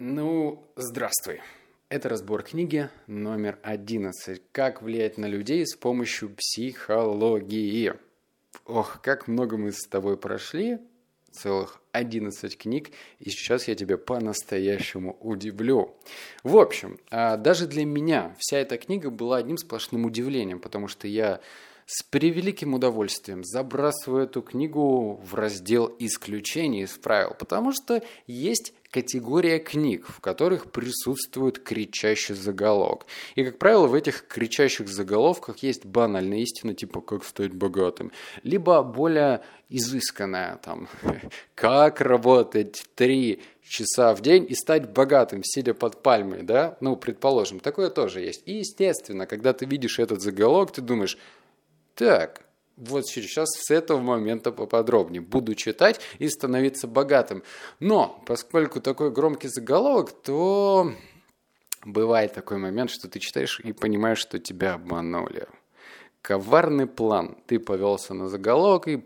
Ну, здравствуй. Это разбор книги номер 11. Как влиять на людей с помощью психологии. Ох, как много мы с тобой прошли. Целых 11 книг. И сейчас я тебя по-настоящему удивлю. В общем, а, даже для меня вся эта книга была одним сплошным удивлением, потому что я с превеликим удовольствием забрасываю эту книгу в раздел исключений из правил, потому что есть категория книг, в которых присутствует кричащий заголовок. И, как правило, в этих кричащих заголовках есть банальная истина, типа «как стать богатым», либо более изысканная, там, «как работать три часа в день и стать богатым, сидя под пальмой», да? Ну, предположим, такое тоже есть. И, естественно, когда ты видишь этот заголовок, ты думаешь – так, вот сейчас с этого момента поподробнее. Буду читать и становиться богатым. Но, поскольку такой громкий заголовок, то бывает такой момент, что ты читаешь и понимаешь, что тебя обманули. Коварный план. Ты повелся на заголовок и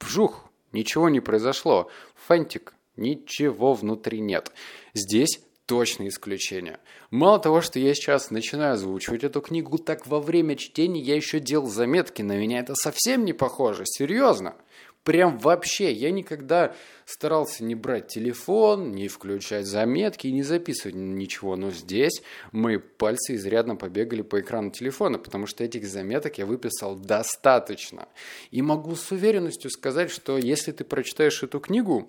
вжух, ничего не произошло. Фантик, ничего внутри нет. Здесь точно исключение. Мало того, что я сейчас начинаю озвучивать эту книгу, так во время чтения я еще делал заметки. На меня это совсем не похоже. Серьезно. Прям вообще. Я никогда старался не брать телефон, не включать заметки и не записывать ничего. Но здесь мои пальцы изрядно побегали по экрану телефона, потому что этих заметок я выписал достаточно. И могу с уверенностью сказать, что если ты прочитаешь эту книгу,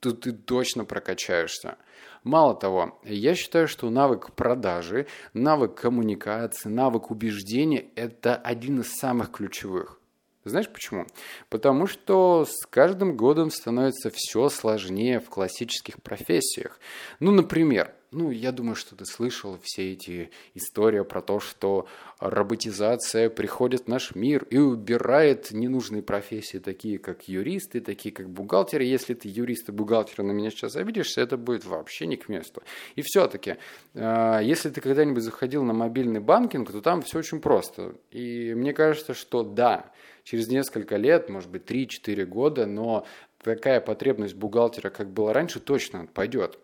то ты точно прокачаешься. Мало того, я считаю, что навык продажи, навык коммуникации, навык убеждения – это один из самых ключевых. Знаешь почему? Потому что с каждым годом становится все сложнее в классических профессиях. Ну, например, ну, я думаю, что ты слышал все эти истории про то, что роботизация приходит в наш мир и убирает ненужные профессии, такие как юристы, такие как бухгалтеры. Если ты юрист и бухгалтер на меня сейчас обидишься, это будет вообще не к месту. И все-таки, а, если ты когда-нибудь заходил на мобильный банкинг, то там все очень просто. И мне кажется, что да, через несколько лет, может быть, 3-4 года, но такая потребность бухгалтера, как была раньше, точно пойдет.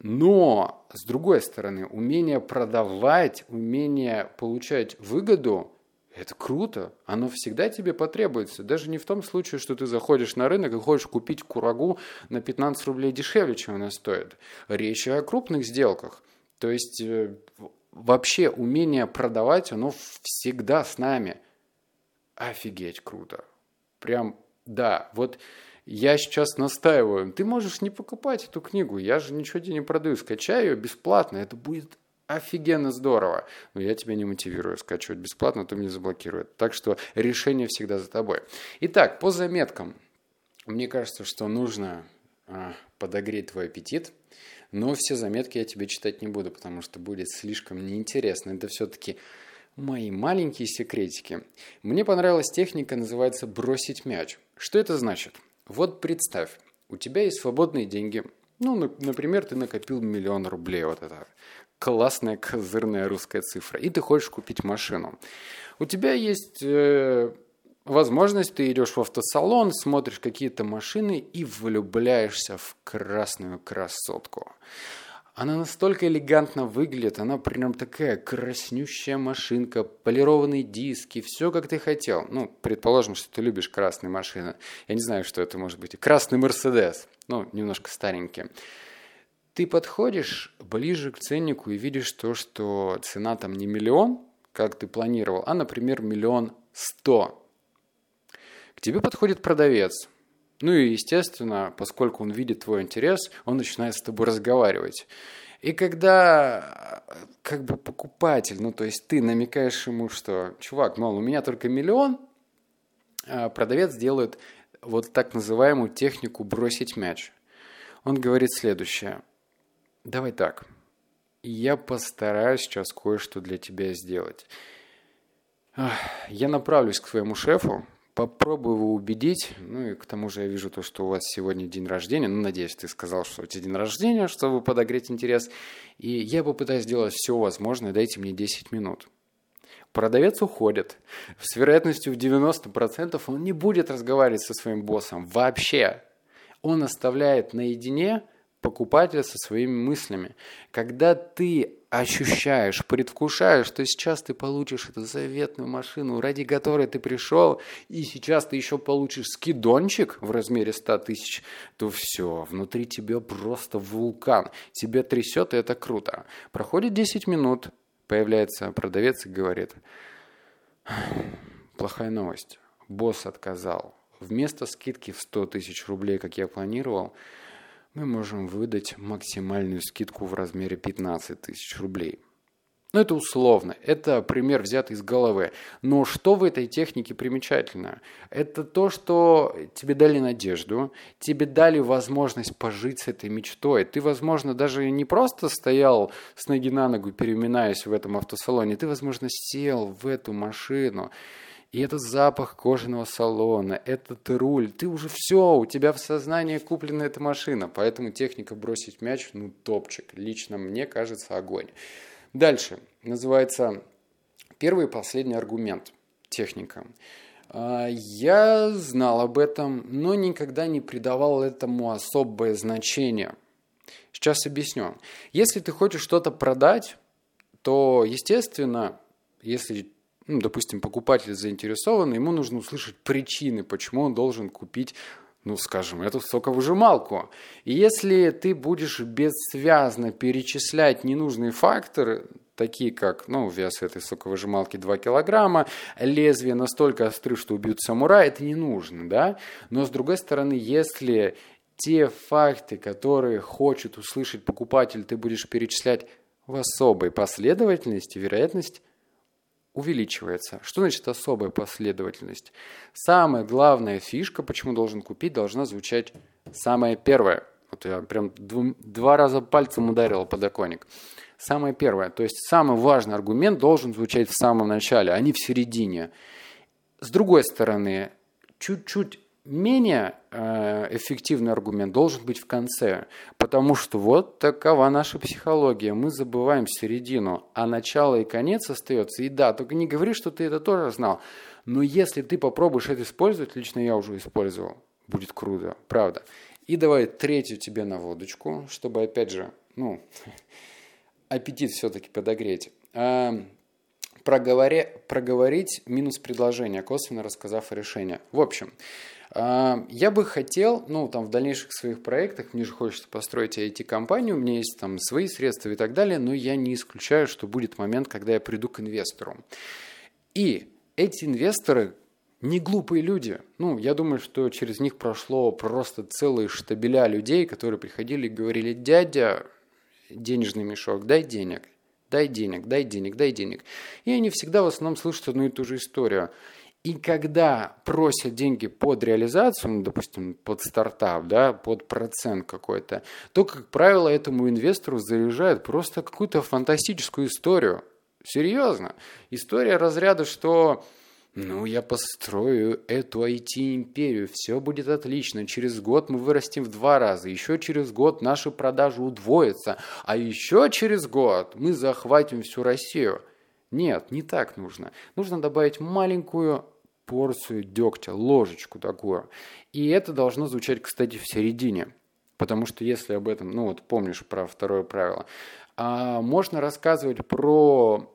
Но, с другой стороны, умение продавать, умение получать выгоду – это круто. Оно всегда тебе потребуется. Даже не в том случае, что ты заходишь на рынок и хочешь купить курагу на 15 рублей дешевле, чем она стоит. Речь о крупных сделках. То есть э, вообще умение продавать, оно всегда с нами. Офигеть круто. Прям, да, вот я сейчас настаиваю, ты можешь не покупать эту книгу, я же ничего тебе не продаю, скачай ее бесплатно, это будет офигенно здорово. Но я тебя не мотивирую скачивать бесплатно, то меня заблокируют. Так что решение всегда за тобой. Итак, по заметкам. Мне кажется, что нужно а, подогреть твой аппетит, но все заметки я тебе читать не буду, потому что будет слишком неинтересно. Это все-таки мои маленькие секретики. Мне понравилась техника, называется «бросить мяч». Что это значит? Вот представь, у тебя есть свободные деньги. Ну, например, ты накопил миллион рублей. Вот это классная козырная русская цифра. И ты хочешь купить машину. У тебя есть э, возможность, ты идешь в автосалон, смотришь какие-то машины и влюбляешься в красную красотку. Она настолько элегантно выглядит, она прям такая краснющая машинка, полированные диски, все как ты хотел. Ну, предположим, что ты любишь красные машины. Я не знаю, что это может быть. Красный Мерседес, ну, немножко старенький. Ты подходишь ближе к ценнику и видишь то, что цена там не миллион, как ты планировал, а, например, миллион сто. К тебе подходит продавец – ну и, естественно, поскольку он видит твой интерес, он начинает с тобой разговаривать. И когда как бы покупатель, ну то есть ты намекаешь ему, что, чувак, мол, у меня только миллион, а продавец делает вот так называемую технику бросить мяч. Он говорит следующее. Давай так. Я постараюсь сейчас кое-что для тебя сделать. Я направлюсь к своему шефу, попробую его убедить. Ну и к тому же я вижу то, что у вас сегодня день рождения. Ну, надеюсь, ты сказал, что у тебя день рождения, чтобы подогреть интерес. И я попытаюсь сделать все возможное. Дайте мне 10 минут. Продавец уходит. С вероятностью в 90% он не будет разговаривать со своим боссом вообще. Он оставляет наедине покупателя со своими мыслями. Когда ты ощущаешь, предвкушаешь, что сейчас ты получишь эту заветную машину, ради которой ты пришел, и сейчас ты еще получишь скидончик в размере 100 тысяч, то все, внутри тебя просто вулкан. Тебя трясет, и это круто. Проходит 10 минут, появляется продавец и говорит, плохая новость, босс отказал. Вместо скидки в 100 тысяч рублей, как я планировал, мы можем выдать максимальную скидку в размере 15 тысяч рублей. Но это условно, это пример взятый из головы. Но что в этой технике примечательно? Это то, что тебе дали надежду, тебе дали возможность пожить с этой мечтой. Ты, возможно, даже не просто стоял с ноги на ногу, переминаясь в этом автосалоне, ты, возможно, сел в эту машину, и этот запах кожаного салона, этот руль, ты уже все, у тебя в сознании куплена эта машина. Поэтому техника бросить мяч, ну, топчик. Лично мне кажется огонь. Дальше. Называется первый и последний аргумент. Техника. А, я знал об этом, но никогда не придавал этому особое значение. Сейчас объясню. Если ты хочешь что-то продать, то, естественно, если ну, допустим, покупатель заинтересован, ему нужно услышать причины, почему он должен купить ну, скажем, эту соковыжималку. И если ты будешь бессвязно перечислять ненужные факторы, такие как, ну, вес этой соковыжималки 2 килограмма, лезвие настолько остры, что убьют самурая, это не нужно, да? Но, с другой стороны, если те факты, которые хочет услышать покупатель, ты будешь перечислять в особой последовательности, вероятность увеличивается. Что значит особая последовательность? Самая главная фишка, почему должен купить, должна звучать самая первая. Вот я прям два раза пальцем ударил подоконник. Самое первое, то есть самый важный аргумент должен звучать в самом начале, а не в середине. С другой стороны, чуть-чуть менее э, эффективный аргумент должен быть в конце, потому что вот такова наша психология. Мы забываем середину, а начало и конец остается. И да, только не говори, что ты это тоже знал. Но если ты попробуешь это использовать, лично я уже использовал, будет круто, правда. И давай третью тебе на водочку, чтобы опять же, ну, аппетит все-таки подогреть. Проговоре, проговорить минус предложение, косвенно рассказав о решении. В общем, а, я бы хотел, ну, там, в дальнейших своих проектах, мне же хочется построить IT-компанию, у меня есть там свои средства и так далее, но я не исключаю, что будет момент, когда я приду к инвестору. И эти инвесторы не глупые люди. Ну, я думаю, что через них прошло просто целые штабеля людей, которые приходили и говорили, дядя, денежный мешок, дай денег, дай денег, дай денег, дай денег. И они всегда в основном слышат одну и ту же историю – и когда просят деньги под реализацию, ну, допустим, под стартап, да, под процент какой-то, то, как правило, этому инвестору заряжают просто какую-то фантастическую историю. Серьезно. История разряда, что ну, я построю эту IT-империю, все будет отлично, через год мы вырастем в два раза, еще через год наши продажи удвоятся, а еще через год мы захватим всю Россию. Нет, не так нужно. Нужно добавить маленькую порцию дегтя, ложечку такую. И это должно звучать, кстати, в середине. Потому что если об этом, ну вот помнишь про второе правило, а можно рассказывать про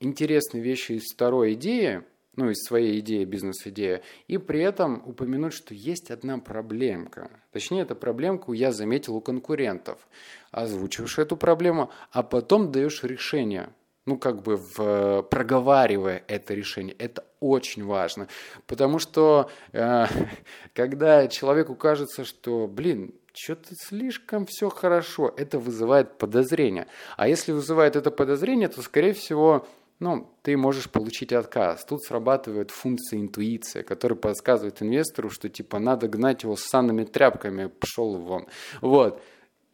интересные вещи из второй идеи, ну, из своей идеи, бизнес-идеи, и при этом упомянуть, что есть одна проблемка. Точнее, эта проблемку я заметил у конкурентов. Озвучиваешь эту проблему, а потом даешь решение ну, как бы в, проговаривая это решение. Это очень важно, потому что э, когда человеку кажется, что, блин, что-то слишком все хорошо, это вызывает подозрение. А если вызывает это подозрение, то, скорее всего, ну, ты можешь получить отказ. Тут срабатывает функция интуиция, которая подсказывает инвестору, что типа надо гнать его с санными тряпками, пошел вон. Вот.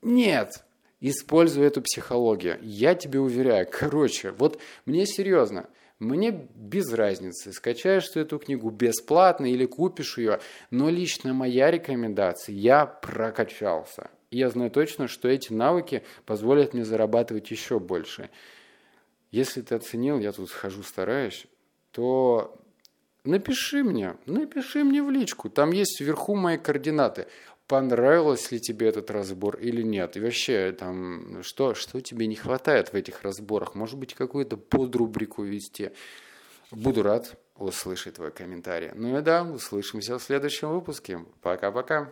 Нет, Используй эту психологию. Я тебе уверяю. Короче, вот мне серьезно. Мне без разницы, скачаешь ты эту книгу бесплатно или купишь ее, но лично моя рекомендация, я прокачался. Я знаю точно, что эти навыки позволят мне зарабатывать еще больше. Если ты оценил, я тут хожу, стараюсь, то напиши мне, напиши мне в личку. Там есть вверху мои координаты. понравилось ли тебе этот разбор или нет. И вообще, там, что, что тебе не хватает в этих разборах? Может быть, какую-то подрубрику вести? Буду рад услышать твой комментарий. Ну и да, услышимся в следующем выпуске. Пока-пока.